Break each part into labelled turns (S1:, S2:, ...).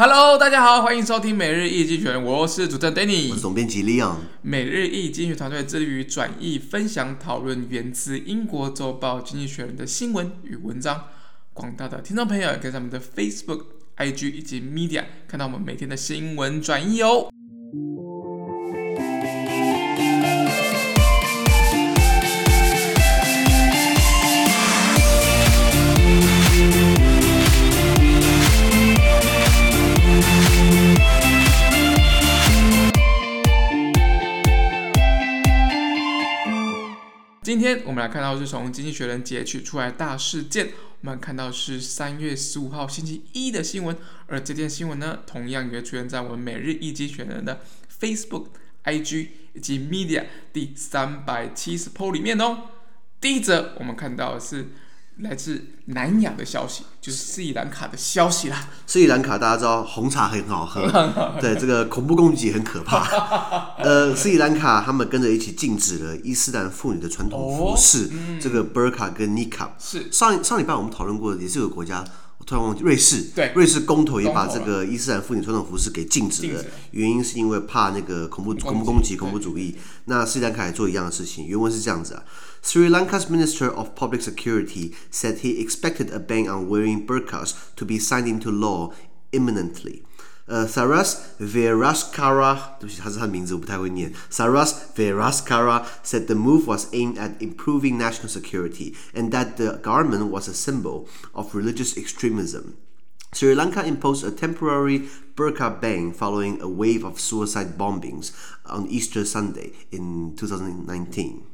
S1: Hello，大家好，欢迎收听每日易经济学人，我是主持人 Danny，
S2: 我是总编辑 Leon。
S1: 每日易经济学团队致力于转译、分享、讨论源自英国周报《经济学人》的新闻与文章。广大的听众朋友也可以在我们的 Facebook、IG 以及 Media 看到我们每天的新闻转译哦。今天我们来看到是从《经济学人》截取出来大事件，我们看到是三月十五号星期一的新闻，而这件新闻呢，同样也出现在我们每日一经济学人的 Facebook、IG 以及 Media 第三百七十 po 里面哦。第一则我们看到的是。来自南亚的消息，就是斯里兰卡的消息啦。
S2: 斯里兰卡大家知道红茶很好喝，对，这个恐怖攻击很可怕。呃，斯里兰卡他们跟着一起禁止了伊斯兰妇女的传统服饰，哦嗯、这个 burka 跟 niqab。是上上礼拜我们讨论过的，也是有个国家，我突然忘记瑞士。对，瑞士公投也把这个伊斯兰妇女传统服饰给禁止了，原因是因为怕那个恐怖恐怖攻击、恐怖主义。那斯里兰卡也做一样的事情，原文是这样子啊。Sri Lanka's Minister of Public Security said he expected a ban on wearing burqas to be signed into law imminently. Uh, Saras Veraskara, 对不起，他是他的名字我不太会念。Saras Veraskara said the move was aimed at improving national security and that the government was a symbol of religious extremism. Sri Lanka imposed a temporary burqa ban following a wave of suicide bombings on Easter Sunday in 2019.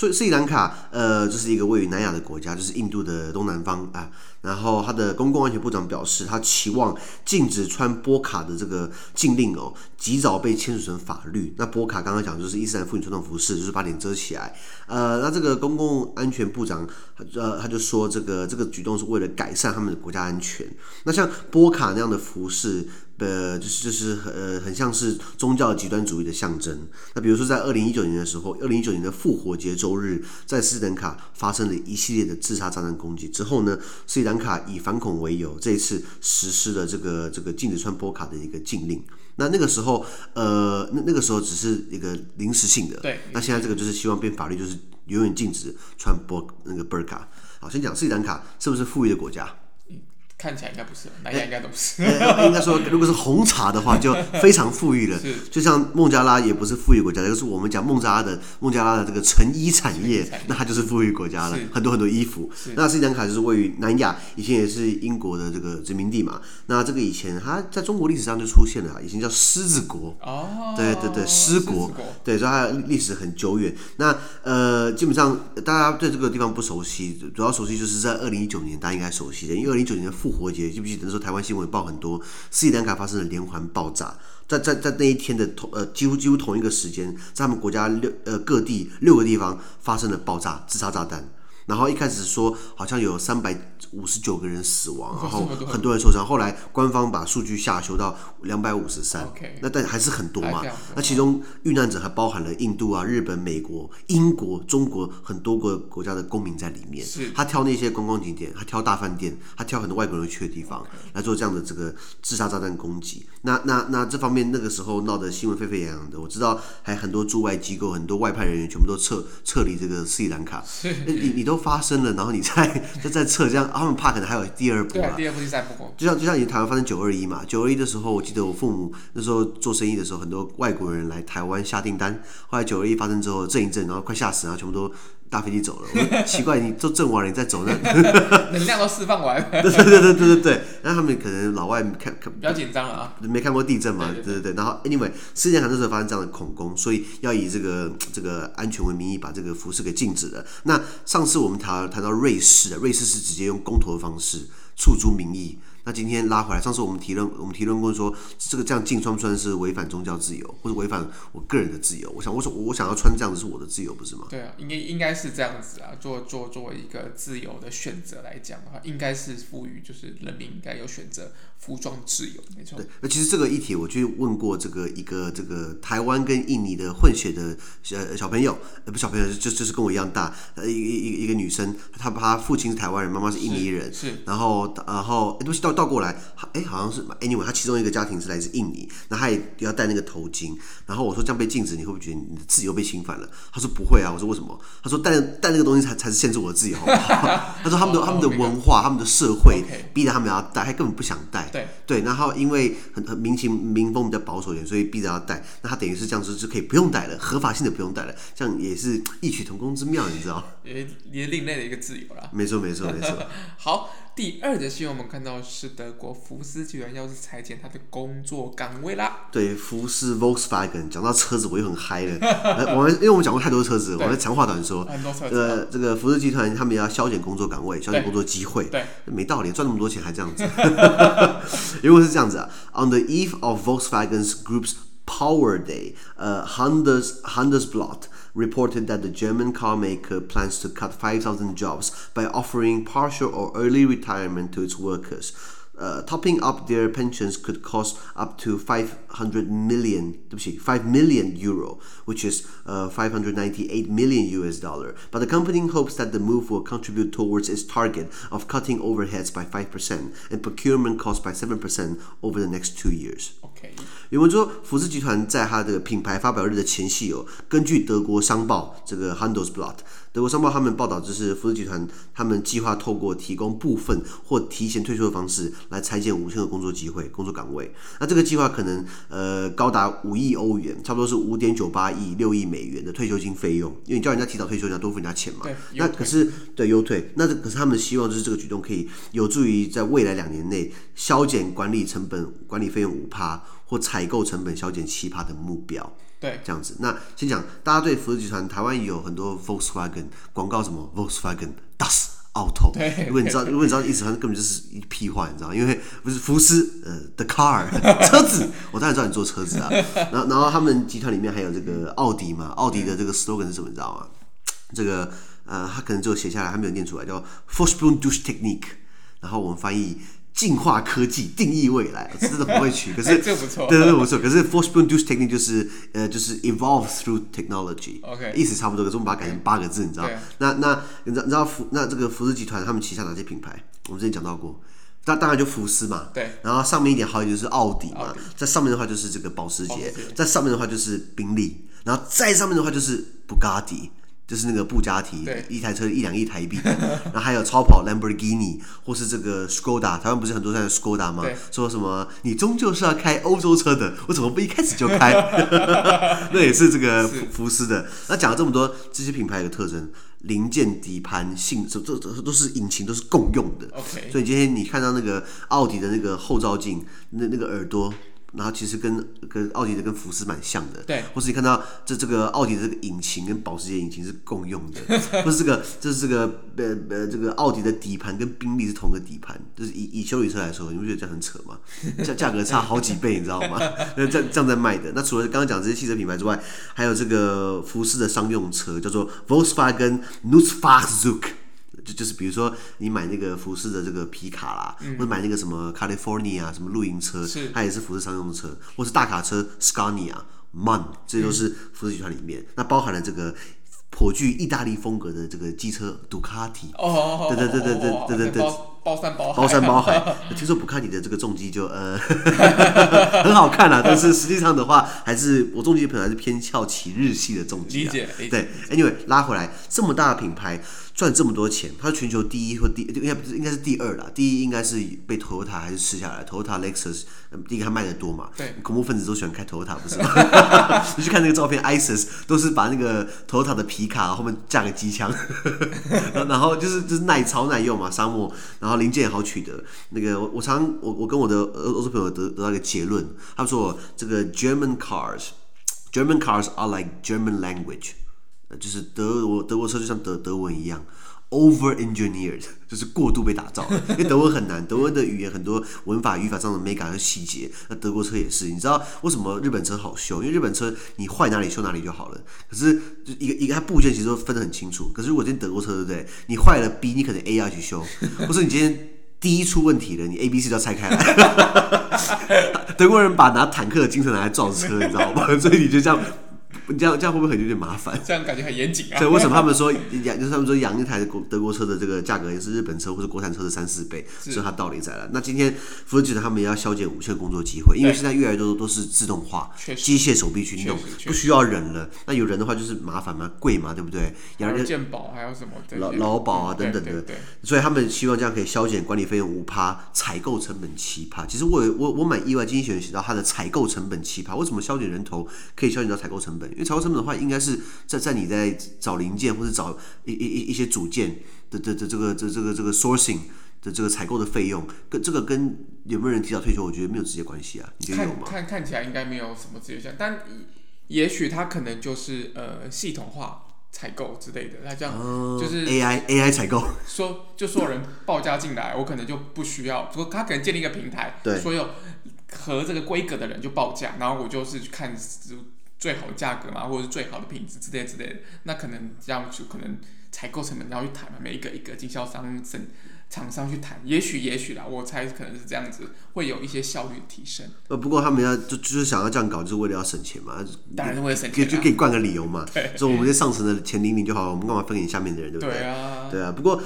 S2: 所以斯里兰卡，呃，这是一个位于南亚的国家，就是印度的东南方啊。然后他的公共安全部长表示，他期望禁止穿波卡的这个禁令哦，及早被签署成法律。那波卡刚刚讲就是伊斯兰妇女传统服饰，就是把脸遮起来。呃，那这个公共安全部长，呃，他就说这个这个举动是为了改善他们的国家安全。那像波卡那样的服饰。呃，就是就是呃，很像是宗教极端主义的象征。那比如说，在二零一九年的时候，二零一九年的复活节周日，在斯里兰卡发生了一系列的自杀炸弹攻击之后呢，斯里兰卡以反恐为由，这一次实施了这个这个禁止穿波卡的一个禁令。那那个时候，呃，那那个时候只是一个临时性的。对。那现在这个就是希望变法律，就是永远禁止穿波那个 burka。好，先讲斯里兰卡是不是富裕的国家？
S1: 看起来应该不是，南亚应该都不是。
S2: 应该说，如果是红茶的话，就非常富裕了。是就像孟加拉也不是富裕国家，就是我们讲孟加拉的孟加拉的这个成衣产业，产业那它就是富裕国家了，很多很多衣服。那斯里兰卡就是位于南亚，以前也是英国的这个殖民地嘛。那这个以前它在中国历史上就出现了，以前叫狮子国。哦。对对对，狮国。国对，所以它历史很久远。那呃，基本上大家对这个地方不熟悉，主要熟悉就是在二零一九年，大家应该熟悉的，因为二零一九年的复活节记不记得那时候台湾新闻报很多，斯里兰卡发生了连环爆炸，在在在那一天的同呃几乎几乎同一个时间，在他们国家六呃各地六个地方发生了爆炸自杀炸弹。然后一开始说好像有三百五十九个人死亡，然后很多人受伤。后来官方把数据下修到两百五十三，那但还是很多嘛。那其中遇难者还包含了印度啊、日本、美国、英国、中国很多个国家的公民在里面。是他挑那些观光景点，他挑大饭店，他挑很多外国人去的地方来做这样的这个自杀炸弹攻击。那那那这方面那个时候闹得新闻沸沸扬扬的，我知道还很多驻外机构、很多外派人员全部都撤撤离这个斯里兰卡。你你都。发生了，然后你再再再测，这样他们怕可能还有第二波啊，
S1: 第二波、第三波。
S2: 就像就像以前台湾发生九二一嘛，九二一的时候，我记得我父母那时候做生意的时候，很多外国人来台湾下订单。后来九二一发生之后，震一震，然后快吓死，然后全部都搭飞机走了。我说奇怪，你都震完了，你再走那
S1: 能量都释放完。
S2: 对对对对对对，那他们可能老外看看
S1: 比较紧张了啊，
S2: 没看过地震嘛，对对对，对。然后 anyway，世界上那时候发生这样的恐攻，所以要以这个这个安全为名义，把这个服饰给禁止了。那上次我们谈谈到瑞士，瑞士是直接用公投的方式诉诸民意。那今天拉回来，上次我们提论，我们提论过说，这个这样禁穿不穿是违反宗教自由，或者违反我个人的自由？我想，我说我想要穿这样子是我的自由，不是吗？
S1: 对啊，应该应该是这样子啊。做做作为一个自由的选择来讲的话，应该是赋予就是人民应该有选择服装自由，没错。
S2: 对，那其实这个议题，我去问过这个一个这个台湾跟印尼的混血的小小朋友，呃，不小朋友，就就是跟我一样大，呃，一一一个女生，她她父亲是台湾人，妈妈是印尼人，
S1: 是，是
S2: 然后然后东西倒倒过来，哎，好像是，anyway，她其中一个家庭是来自印尼，那她也要戴那个头巾，然后我说这样被禁止，你会不会觉得你的自由被侵犯了？她说不会啊，我说为什么？她说戴戴那个东西才才是限制我的自由，好不好？她说他们的他们的文化，他们的社会逼着他们要戴，他根本不想戴。
S1: 对
S2: 对，然后因为很很民情民风比较保守一点，所以逼着要戴。那他等于是这样子就可以不用戴了，合法性的不用戴了，这样也是异曲同工之妙，你知道？
S1: 也也另类的一个自由啦。
S2: 没错没错没错。
S1: 好，第二则新闻我们看到是德国福斯集团要是裁减他的工作岗位啦。
S2: 对，福斯 Volkswagen 讲到车子我又很嗨了。我们因为我们讲过太多车子，我们长话短说。
S1: 很多车子。
S2: 呃，这个福斯集团他们也要削减工作岗位，削减工作机会。
S1: 对。
S2: 没道理，赚那么多钱还这样子。如果是这样子啊，On the eve of Volkswagen's Group's Power Day，呃、uh,，Handels Handelsblatt reported that the German car maker plans to cut 5,000 jobs by offering partial or early retirement to its workers 呃、uh,，topping up their pensions could cost up to 500 million，对不起，5 million euro，which is 呃、uh, 598 million US dollar. But the company hopes that the move will contribute towards its target of cutting overheads by 5% and procurement costs by 7% over the next two years.
S1: OK，
S2: 原文说，福斯集团在它的品牌发表日的前夕哦，根据德国商报这个 Handelsblatt。 德国商报他们报道，就是福斯集团他们计划透过提供部分或提前退休的方式来裁减五千个工作机会、工作岗位。那这个计划可能呃高达五亿欧元，差不多是五点九八亿六亿美元的退休金费用。因为你叫人家提早退休，你要多付人家钱嘛。那可是对优退，那可是他们希望就是这个举动可以有助于在未来两年内削减管理成本、管理费用五趴或采购成本削减七趴的目标。
S1: 对，
S2: 这样子。那先讲，大家对福斯集团，台湾也有很多 Volkswagen 广告，什么 Volkswagen Das Auto。对，如果你知道，如果你知道意思，它根本就是一屁话，你知道？因为不是福斯，呃，the car 车子，我当然知道你做车子啊。然后，然后他们集团里面还有这个奥迪嘛，奥迪的这个 slogan 是什么？你知道吗？这个呃，他可能就写下来，他没有念出来，叫 f o r s p r u n g d u s c h Technik。然后我们翻译。进化科技定义未来，真的不会取，可是
S1: 这不错，
S2: 对对对不错。可是 Vorsprung durch Technik 就是呃就是 evolve through technology，OK，意思差不多。可是我们把它改成八个字，你知道？那那你知道你知道福那这个福斯集团他们旗下哪些品牌？我们之前讲到过，那当然就福斯嘛，对。然后上面一点好一点就是奥迪嘛，在上面的话就是这个保时捷，在上面的话就是宾利，然后再上面的话就是布加迪。就是那个布加迪，一台车一两亿台币，然后还有超跑兰博基尼，或是这个 Skoda，台湾不是很多在 Skoda 吗？说什么你终究是要开欧洲车的，我怎么不一开始就开？那也是这个福福斯的。那讲了这么多这些品牌的特征，零件、底盘、性，这这这都是引擎都是共用的。Okay. 所以今天你看到那个奥迪的那个后照镜，那那个耳朵。然后其实跟跟奥迪的跟福斯蛮像的，对，或是你看到这这个奥迪的这个引擎跟保时捷引擎是共用的，或是这个这是这个呃呃这个奥迪的底盘跟宾利是同个底盘，就是以以修理车来说，你不觉得这样很扯吗？价价格差好几倍，你知道吗？那这样这样在卖的。那除了刚刚讲这些汽车品牌之外，还有这个福斯的商用车叫做 Volkswagen Nutzfahrzeug 就就是比如说你买那个福斯的这个皮卡啦，嗯、或者买那个什么 California 啊，什么露营车，它也是福斯商用车，或是大卡车 Scania、MAN，这都是福斯集团里面。嗯、那包含了这个颇具意大利风格的这个机车杜卡迪。哦，对对对对对对对对。
S1: 包山包海，
S2: 包山包海。听说布卡迪的这个重机就呃 很好看啊，但是实际上的话，还是我重机可能还是偏翘起日系的重机。理解，对。Anyway，拉回来，这么大的品牌赚这么多钱，它是全球第一或第应该不是应该是第二啦，第一应该是被 Toyota 还是吃下来，Toyota Lexus 第一个它卖的多嘛。对。恐怖分子都喜欢开 Toyota 不是吗？你去看那个照片，ISIS 都是把那个 Toyota 的皮卡后面架个机枪，然后就是就是耐操耐用嘛，沙漠，然后。零件也好取得，那个我我常我我跟我的欧欧洲朋友得得到一个结论，他们说这个 German cars，German cars are like German language，就是德国德国车就像德德文一样，over engineered，就是过度被打造，因为德文很难，德文的语言很多文法语法上的美感和细节，那德国车也是，你知道为什么日本车好修？因为日本车你坏哪里修哪里就好了，可是就一个一个它部件其实都分得很清楚，可是如果今天德国车对不对？你坏了 B，你可能 A 要去修，或是你今天。第一出问题了，你 A、B、C 都要拆开来。德国人把拿坦克的精神拿来造车，你知道吗？所以你就这样。这样这样会不会很有点麻烦？
S1: 这样感觉很严谨啊。
S2: 所以为什么他们说养就是他们说养一台国德国车的这个价格也是日本车或者国产车的三四倍，是它道理在了。那今天福特集团他们也要削减五千工作机会，因为现在越来越多都是自动化，机械手臂去弄，不需要人了。那有人的话就是麻烦嘛，贵嘛，对不对？
S1: 养人健保还有什么
S2: 劳劳保啊等等的。所以他们希望这样可以削减管理费用五趴，采购成本七趴。其实我我我蛮意外，经济学人写到它的采购成本七趴，为什么削减人头可以削减到采购成本？因为采购成本的话，应该是在在你在找零件或者找一一一一些组件的的的这个这这个这个 sourcing 的这个采购的费用，跟这个跟有没有人提早退休，我觉得没有直接关系啊。你觉得有吗？
S1: 看看看起来应该没有什么直接性，但也许它可能就是呃系统化采购之类的，那这样就是
S2: AI AI 采购，
S1: 说就所有人报价进来，我可能就不需要，说他可能建立一个平台，对，所有和这个规格的人就报价，然后我就是去看。最好的价格嘛，或者是最好的品质之类之类的，那可能这样就可能采购成本要去谈嘛，每一个一个经销商、生厂商去谈，也许也许啦，我猜可能是这样子，会有一些效率提升。
S2: 呃，不过他们要就就是想要这样搞，就是为了要省钱嘛。
S1: 当然是为了省钱，
S2: 就就可以灌个理由嘛。对，说我们这上层的钱领领就好了，我们干嘛分给你下面的人，对不对？
S1: 对啊，
S2: 对啊。不过，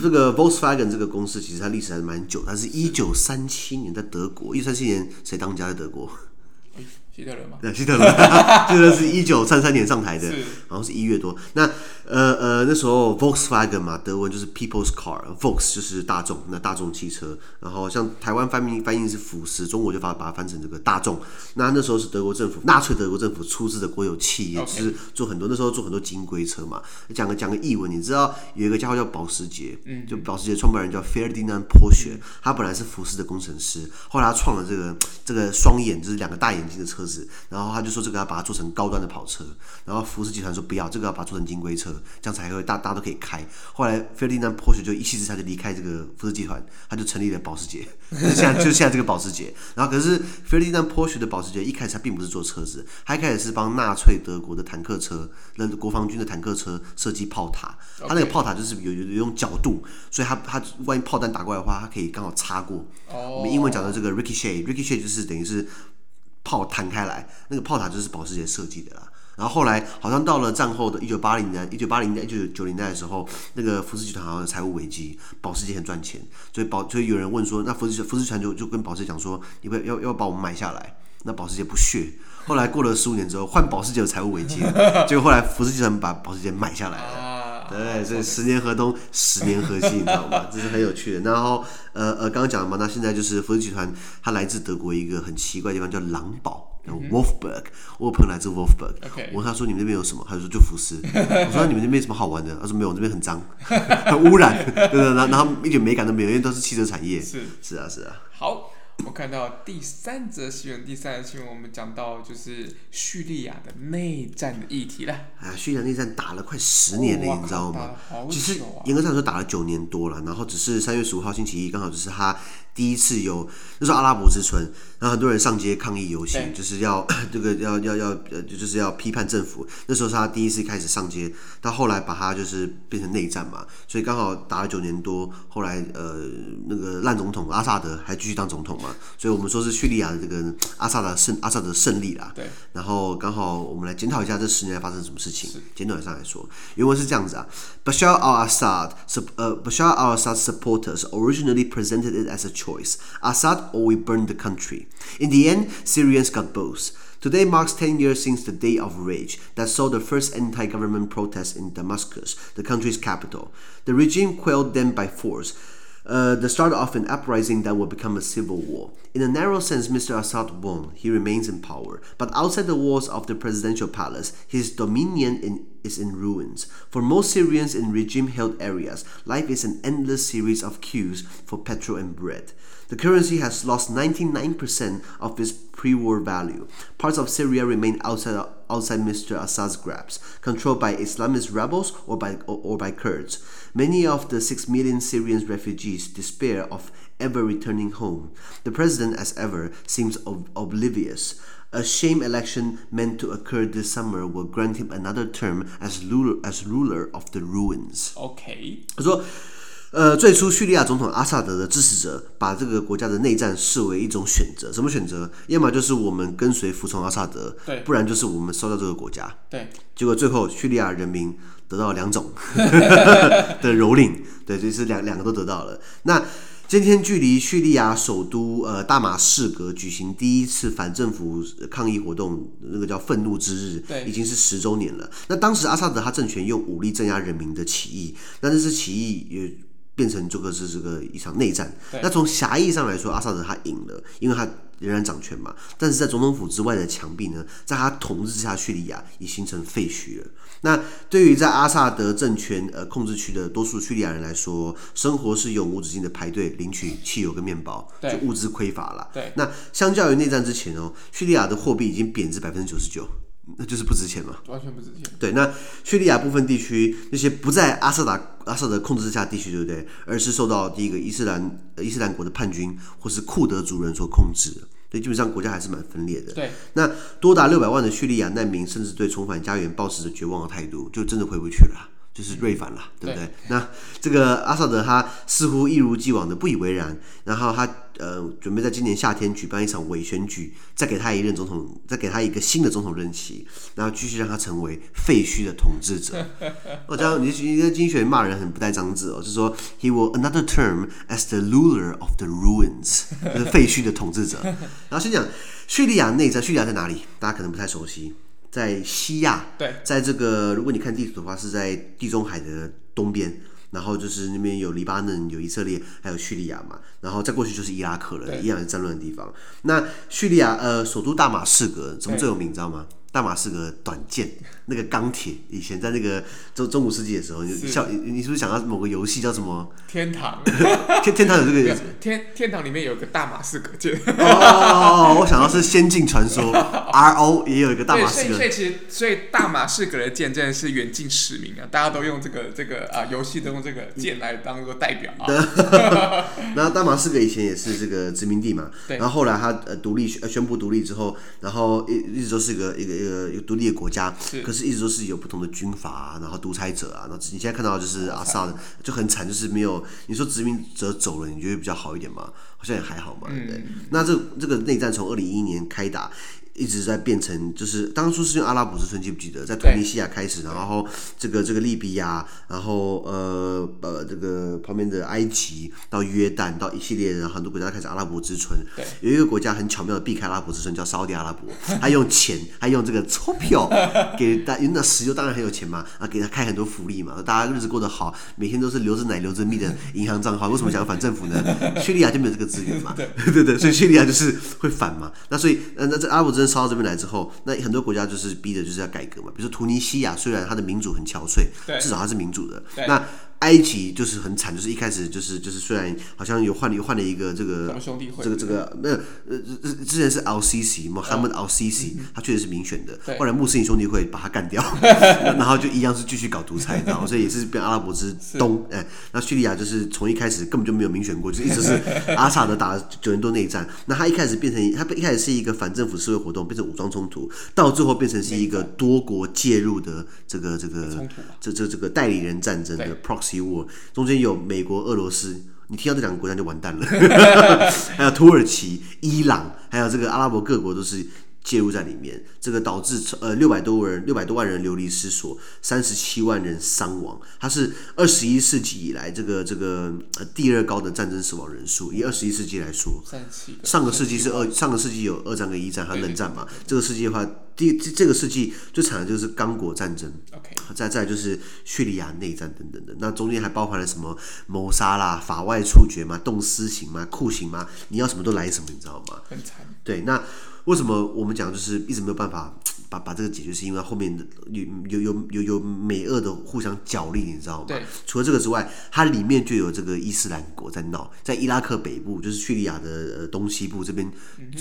S2: 这个 Volkswagen 这个公司其实它历史还是蛮久，它是一九三七年在德国，一九三七年谁当家在德国？
S1: 希特勒吗？
S2: 对，希特勒，希特勒是一九三三年上台的，然后是一月多。那呃呃，那时候 Volkswagen 嘛，德文就是 People's Car，Volks 就是大众，那大众汽车。然后像台湾翻译翻译是福斯，中国就把把它翻成这个大众。那那时候是德国政府，纳粹德国政府出资的国有企业，就是做很多那时候做很多金龟车嘛。讲个讲个译文，你知道有一个家伙叫保时捷，嗯，就保时捷创办人叫 Ferdinand Porsche，他本来是福斯的工程师，后来他创了这个这个双眼，就是两个大眼睛的车。然后他就说这个要把它做成高端的跑车，然后福斯集团说不要，这个要把它做成金龟车，这样才会大大家都可以开。后来 Ferdinand Porsche 就一气之下就离开这个福斯集团，他就成立了保时捷，就是现在就是现在这个保时捷。然后可是 Ferdinand Porsche 的保时捷一开始他并不是做车子，他一开始是帮纳粹德国的坦克车，那国防军的坦克车设计炮塔。他那个炮塔就是有有有种角度，所以他他万一炮弹打过来的话，他可以刚好擦过。我们英文讲的这个 ricochet，ricochet 就是等于是。炮弹开来，那个炮塔就是保时捷设计的啦。然后后来好像到了战后的一九八零年、一九八零年、一九九零年代的时候，那个福斯集团好像有财务危机，保时捷很赚钱，所以保所以有人问说，那福斯福斯集团就就跟保时捷讲说，你不要要把我们买下来？那保时捷不屑。后来过了十五年之后，换保时捷有财务危机，结果后来福斯集团把保时捷买下来了。对，所以十年河东，十年河西，你知道吗？这是很有趣的。然后，呃呃，刚刚讲了嘛，那现在就是福斯集团，它来自德国一个很奇怪的地方，叫狼堡，Wolfsburg。我有朋友来自 Wolfsburg，我问他说：“你们那边有什么？”他就说：“就福斯。”我说：“你们那边没什么好玩的？”他说：“没有，我这边很脏，很污染，对 对。”然后然后一点美感都没有，因为都是汽车产业。是是啊是啊。
S1: 好。我看到第三则新闻，第三则新闻我们讲到就是叙利亚的内战的议题了。
S2: 啊，叙利亚内战打了快十年了，你知道吗？啊、其实严格上说打了九年多了，然后只是三月十五号星期一刚好就是他。第一次有，那时候阿拉伯之春，然后很多人上街抗议游行，就是要 这个要要要呃，就是要批判政府。那时候是他第一次开始上街，到后来把他就是变成内战嘛，所以刚好打了九年多，后来呃那个烂总统阿萨德还继续当总统嘛，所以我们说是叙利亚的这个阿萨德胜阿萨德胜利啦。对。然后刚好我们来检讨一下这十年来发生什么事情。简短上来说，原文是这样子啊：Bashar al-Assad，呃，Bashar al-Assad supporters originally presented it as a choice Assad or we burn the country. In the end, Syrians got both. Today marks 10 years since the Day of Rage that saw the first anti government protests in Damascus, the country's capital. The regime quelled them by force. Uh, the start of an uprising that will become a civil war. In a narrow sense, Mr. Assad won. He remains in power. But outside the walls of the presidential palace, his dominion in, is in ruins. For most Syrians in regime held areas, life is an endless series of queues for petrol and bread. The currency has lost 99% of its pre war value. Parts of Syria remain outside, outside Mr. Assad's grasp, controlled by Islamist rebels or by, or, or by Kurds. Many of the 6 million Syrian refugees despair of ever returning home. The president, as ever, seems ob oblivious. A shame election meant to occur this summer will grant him another term as ruler, as ruler of the ruins.
S1: Okay.
S2: 他说 呃，最初叙利亚总统阿萨德的支持者把这个国家的内战视为一种选择，什么选择？要么就是我们跟随服从阿萨德，
S1: 对，
S2: 不然就是我们烧掉这个国家。
S1: 对，
S2: 结果最后叙利亚人民 得到了两种的蹂躏，对，就是两两个都得到了。那今天距离叙利亚首都呃大马士革举行第一次反政府抗议活动，那个叫愤怒之日，
S1: 对，
S2: 已经是十周年了。那当时阿萨德他政权用武力镇压人民的起义，那这次起义也。变成这个是这个一场内战。那从狭义上来说，阿萨德他赢了，因为他仍然掌权嘛。但是在总统府之外的墙壁呢，在他统治之下，叙利亚已形成废墟了。那对于在阿萨德政权呃控制区的多数叙利亚人来说，生活是永无止境的排队领取汽油跟面包，就物资匮乏了。
S1: 对。
S2: 那相较于内战之前哦，叙利亚的货币已经贬值百分之九十九。那就是不值钱嘛，
S1: 完全不值钱。
S2: 对，那叙利亚部分地区那些不在阿萨达阿萨德控制之下地区，对不对？而是受到第一个伊斯兰伊斯兰国的叛军或是库德族人所控制，所以基本上国家还是蛮分裂的。
S1: 对，那
S2: 多达六百万的叙利亚难民，甚至对重返家园抱持着绝望的态度，就真的回不去了。就是瑞凡了，对不对？对，那这个阿萨德他似乎一如既往的不以为然，然后他呃准备在今年夏天举办一场伪选举，再给他一任总统，再给他一个新的总统任期，然后继续让他成为废墟的统治者。我讲你你经济学骂人很不带脏字哦，就是说 he will another term as the ruler of the ruins，就是废墟的统治者。然后先讲叙利亚内战，叙利亚在哪里？大家可能不太熟悉。在西亚，
S1: 对，
S2: 在这个如果你看地图的话，是在地中海的东边，然后就是那边有黎巴嫩、有以色列，还有叙利亚嘛，然后再过去就是伊拉克了，一样是战乱的地方。那叙利亚呃，首都大马士革怎么最有名，你知道吗？大马士革短剑，那个钢铁，以前在那个中中古世纪的时候，你像你你是不是想到某个游戏叫什么？
S1: 天堂。
S2: 天天堂有这个
S1: 天天堂里面有个大马士革剑。
S2: 哦我想到是《仙境传说》，RO 也有一个大马士革。
S1: 所以其实所以大马士革的剑真的是远近驰名啊，大家都用这个这个啊游戏都用这个剑来当做代表啊。
S2: 然后大马士革以前也是这个殖民地嘛，然后后来他呃独立宣宣布独立之后，然后一一直都是一个一个。一个一个独立的国家，可是一直都是有不同的军阀啊，然后独裁者啊，然后你现在看到就是阿萨的就很惨，就是没有你说殖民者走了，你觉得比较好一点吗？好像也还好嘛，对不对？嗯、那这这个内战从二零一一年开打。一直在变成，就是当初是用阿拉伯之春，记不记得？在突尼西亚开始，然后这个这个利比亚，然后呃呃这个旁边的埃及到约旦到一系列的很多国家开始阿拉伯之春。有一个国家很巧妙的避开阿拉伯之春，叫沙乌地阿拉伯。他用钱，他用这个钞票给大，因为那石油当然很有钱嘛，啊给他开很多福利嘛，大家日子过得好，每天都是流着奶流着蜜的银行账号。为什么想要反政府呢？叙利亚就没有这个资源嘛，对对对，所以叙利亚就是会反嘛。那所以呃那这阿拉伯之春烧到这边来之后，那很多国家就是逼着就是要改革嘛。比如说突尼西亚，虽然它的民主很憔悴，至少它是民主的。那埃及就是很惨，就是一开始就是就是虽然好像有换了换了一个这个这个这个没有呃之前是 Al Sisi Mohammed Al Sisi，他确实是民选的。后来穆斯林兄弟会把他干掉，然后就一样是继续搞独裁，然后所以也是变阿拉伯之东。哎，那叙利亚就是从一开始根本就没有民选过，就一直是 阿萨德打了九年多内战。那他一开始变成他一开始是一个反政府社会活动，变成武装冲突，到最后变成是一个多国介入的这个这个这这这个代理人战争的 proxy war，。中间有美国、俄罗斯，你听到这两个国家就完蛋了。还有土耳其、伊朗，还有这个阿拉伯各国都是介入在里面，这个导致呃六百多人、六百多万人流离失所，三十七万人伤亡。它是二十一世纪以来这个这个呃第二高的战争死亡人数。以二十一世纪来说，上个世纪是二，上个世纪有二战跟一战，还有冷战嘛。这个世纪的话。第这这个世纪最惨的就是刚果战争，Okay. 再再就是叙利亚内战等等的，那中间还包含了什么谋杀啦、法外处决嘛、冻尸刑嘛、酷刑嘛，你要什么都来什么，你知道吗？很惨。对，那为什么我们讲就是一直没有办法？把把这个解决，是因为后面的有有有有有美俄的互相角力，你知道吗？对。除了这个之外，它里面就有这个伊斯兰国在闹，在伊拉克北部，就是叙利亚的呃东西部这边，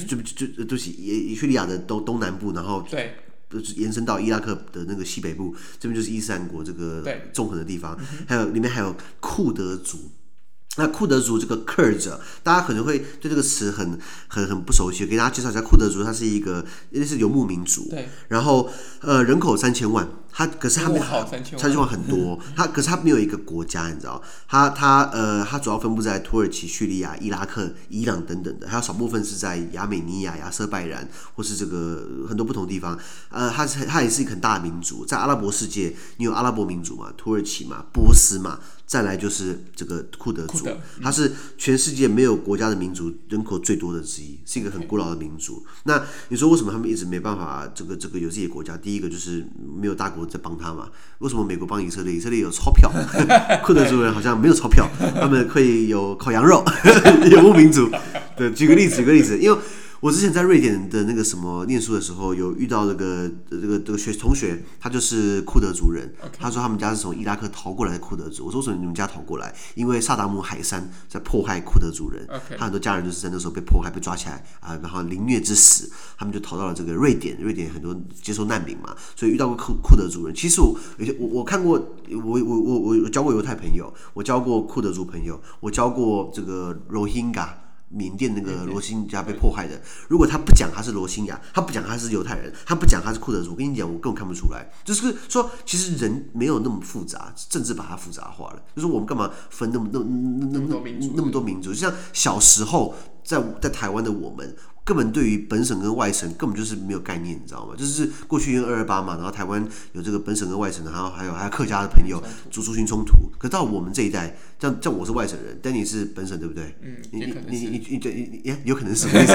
S2: 就就就就是叙利亚的东东南部，然后对，延伸到伊拉克的那个西北部，这边就是伊斯兰国这个纵横的地方，还有里面还有库德族。那库德族这个 Kurds，大家可能会对这个词很很很不熟悉，给大家介绍一下，库德族它是一个也是游牧民族，
S1: 对，
S2: 然后呃人口三千万，它可是他没有
S1: 三
S2: 千万很多，他可是他没有一个国家，你知道，他他呃他主要分布在土耳其、叙利亚、伊拉克、伊朗等等的，还有少部分是在亚美尼亚、亚塞拜然或是这个很多不同地方，呃，他是他也是一个很大的民族，在阿拉伯世界，你有阿拉伯民族嘛，土耳其嘛，波斯嘛。再来就是这个库德族，他是全世界没有国家的民族人口最多的之一，是一个很古老的民族。那你说为什么他们一直没办法这个这个有自己的国家？第一个就是没有大国在帮他嘛。为什么美国帮以色列？以色列有钞票，库德族人好像没有钞票，他们可以有烤羊肉，游牧民族。对，举个例子，举个例子，因为。我之前在瑞典的那个什么念书的时候，有遇到那个这个这个学同学，他就是库德族人。他说他们家是从伊拉克逃过来的库德族。我说为什么你们家逃过来？因为萨达姆海山在迫害库德族人.他很多家人就是在那时候被迫害、被抓起来啊，然后凌虐致死，他们就逃到了这个瑞典。瑞典很多接受难民嘛，所以遇到过库库德族人。其实我我我看过，我我我我交过犹太朋友，我交过库德族朋友，我交过这个罗兴嘎。缅甸那个罗兴亚被迫害的，如果他不讲他是罗兴亚，他不讲他是犹太人，他不讲他是库德族，我跟你讲，我根本看不出来。就是说，其实人没有那么复杂，政治把它复杂化了。就是我们干嘛分那么那那那那那么多民族？就像小时候在在台湾的我们。根本对于本省跟外省根本就是没有概念，你知道吗？就是过去因为二二八嘛，然后台湾有这个本省跟外省，然后还有还有客家的朋友，族族群冲突。可到我们这一代，像像我是外省人，但你是本省，对不对？嗯，你你你你你对，也有可能是什么意思？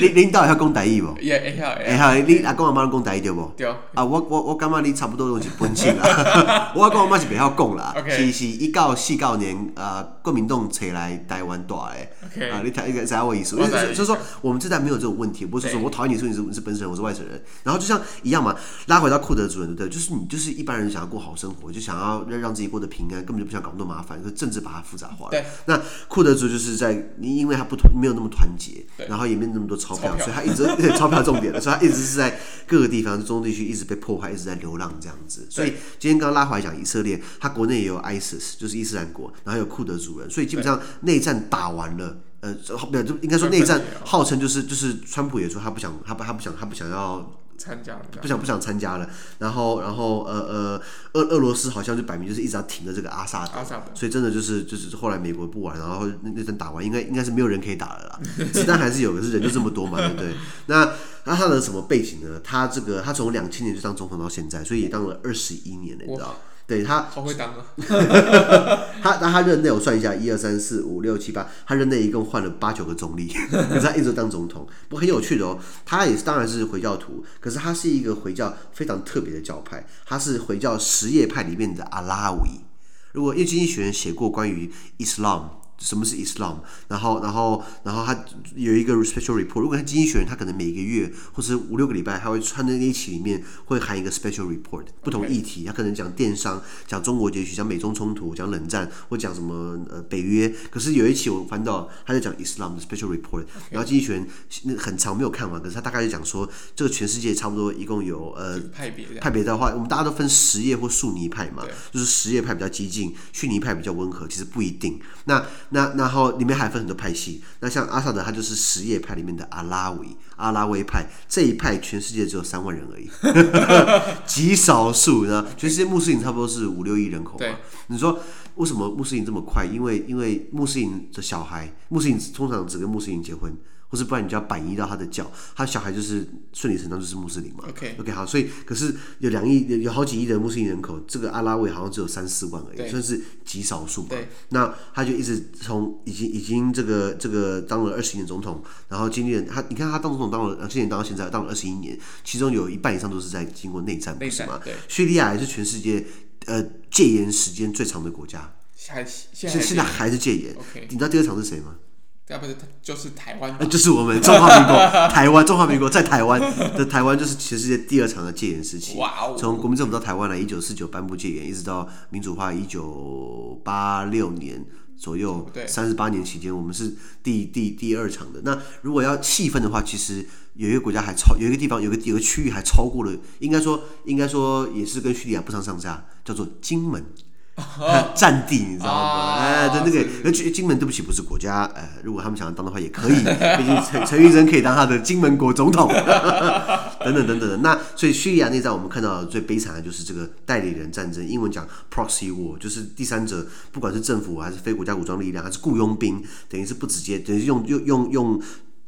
S2: 领领导要讲台语不？
S1: 也会晓，
S2: 会晓。你阿公阿妈都讲台语对不？
S1: 对。
S2: 啊，我我我感觉你差不多都是本省啦。我阿公阿妈是不晓讲啦，是是一九四九年啊，国民党撤来台湾大的。啊，你听一个啥我意思？就是说，我们这代没有这种问题，不是说我讨厌你，说你是你是本省人，我是外省人。然后就像一样嘛，拉回到库德族人，对不对？就是你就是一般人想要过好生活，就想要让让自己过得平安，根本就不想搞那么麻烦，就政治把它复杂化了。对。那库德族就是在你，因为他不团，没有那么团结，然后也没有那么多钞票，票所以他一直 钞票重点了，所以他一直是在各个地方，中东地区一直被破坏，一直在流浪这样子。所以今天刚刚拉回来讲以色列，他国内也有 ISIS，就是伊斯兰国，然后有库德族人，所以基本上内战打完了。呃，没有，就应该说内战号称就是就是川普也说他不想，他不他不想他不想要参加，不想不想参加了。然后然后呃呃，俄俄罗斯好像就摆明就是一直要挺着这个阿萨德，阿萨德，所以真的就是就是后来美国不玩，然后那那阵打完，应该应该是没有人可以打了啦，子弹还是有，可是人就这么多嘛，对不对？那那他的什么背景呢？他这个他从两千年就当总统到现在，所以也当了二十一年了，你知道。对他
S1: 好会当啊！
S2: 他那他任内我算一下，一二三四五六七八，他任内一共换了八九个总理，可是他一直当总统。不过很有趣的哦，他也是当然是回教徒，可是他是一个回教非常特别的教派，他是回教什叶派里面的阿拉维。如果叶经济学人写过关于 Islam。什么是 Islam？然后，然后，然后他有一个 special report。如果他经济学人，他可能每个月或是五六个礼拜，他会穿在那一期里面会含一个 special report，不同议题。他可能讲电商，讲中国崛起，讲美中冲突，讲冷战，或讲什么呃北约。可是有一期我翻到他在讲 Islam 的 special report，然后经济学人那很长没有看完，可是他大概就讲说，这个全世界差不多一共有呃派别派别的话，我们大家都分什叶或逊尼派嘛，就是什叶派比较激进，逊尼派比较温和，其实不一定。那那然后里面还分很多派系，那像阿萨德他就是什叶派里面的阿拉维阿拉维派，这一派全世界只有三万人而已，极少数呢。全世界穆斯林差不多是五六亿人口嘛。你说为什么穆斯林这么快？因为因为穆斯林的小孩，穆斯林通常只跟穆斯林结婚。或是不然你就要板移到他的教，他小孩就是顺理成章就是穆斯林嘛。OK OK 好，所以可是有两亿有有好几亿的穆斯林人口，这个阿拉维好像只有三四万而已，算是极少数嘛。那他就一直从已经已经这个这个当了二十年总统，然后经历了他，你看他当总统当了两千年当到现在当了二十一年，其中有一半以上都是在经过内战，不是吗？对。叙利亚也是全世界呃戒严时间最长的国家，现现现在还是戒严。你知道第二场是谁吗？
S1: 要不是就是台湾，
S2: 就是我们中华民国 台湾，中华民国在台湾的台湾就是全世界第二长的戒严时期。哇哦！从国民政府到台湾来，一九四九颁布戒严，一直到民主化一九八六年左右，对，三十八年期间，我们是第第第二长的。那如果要细分的话，其实有一个国家还超，有一个地方有个有个区域还超过了，应该说应该说也是跟叙利亚不相上下，叫做金门。战地，你知道吗？哎，对，那个
S1: 呃
S2: 金门，对不起，不是国家。呃，如果他们想要当的话，也可以。毕竟陈陈玉珍可以当他的金门国总统，等等等等的。那所以叙利亚内战，我们看到的最悲惨的就是这个代理人战争，英文讲 proxy war，就是第三者，不管是政府还是非国家武装力量，还是雇佣兵，等于是不直接，等于是用用用用。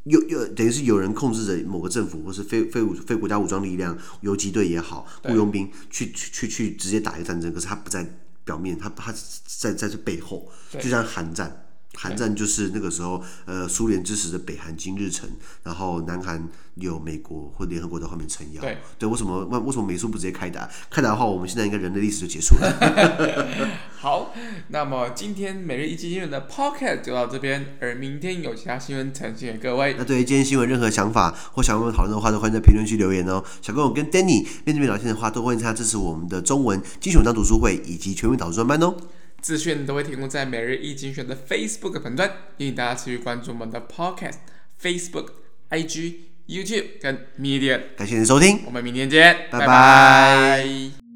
S2: 又又等于是有人控制着某个政府，或是非非武非国家武装力量、游击队也好，雇佣兵去去去去直接打一个战争，可是他不在表面，他他在在这背后，就像寒战。韩战就是那个时候，呃，苏联支持的北韩金日成，然后南韩有美国或联合国在后面撑腰。对，对，为什么？为为什么美苏不直接开打？开打的话，我们现在应该人类历史就结束了。
S1: 好，那么今天每日一经新闻的 Pocket 就到这边，而明天有其他新闻呈现给各位。
S2: 那对于今天新闻任何想法或想跟我们讨论的话，都欢迎在评论区留言哦。想跟我跟 Danny 面对面聊天的话，都欢迎参加支持我们的中文精选文章读书会以及全民导书专班哦。
S1: 资讯都会提供在每日一精选的 Facebook 粉专，欢迎大家持续关注我们的 Podcast、Facebook、IG、YouTube 跟 Medium。
S2: 感谢您收听，
S1: 我们明天见，拜拜。
S2: 拜拜。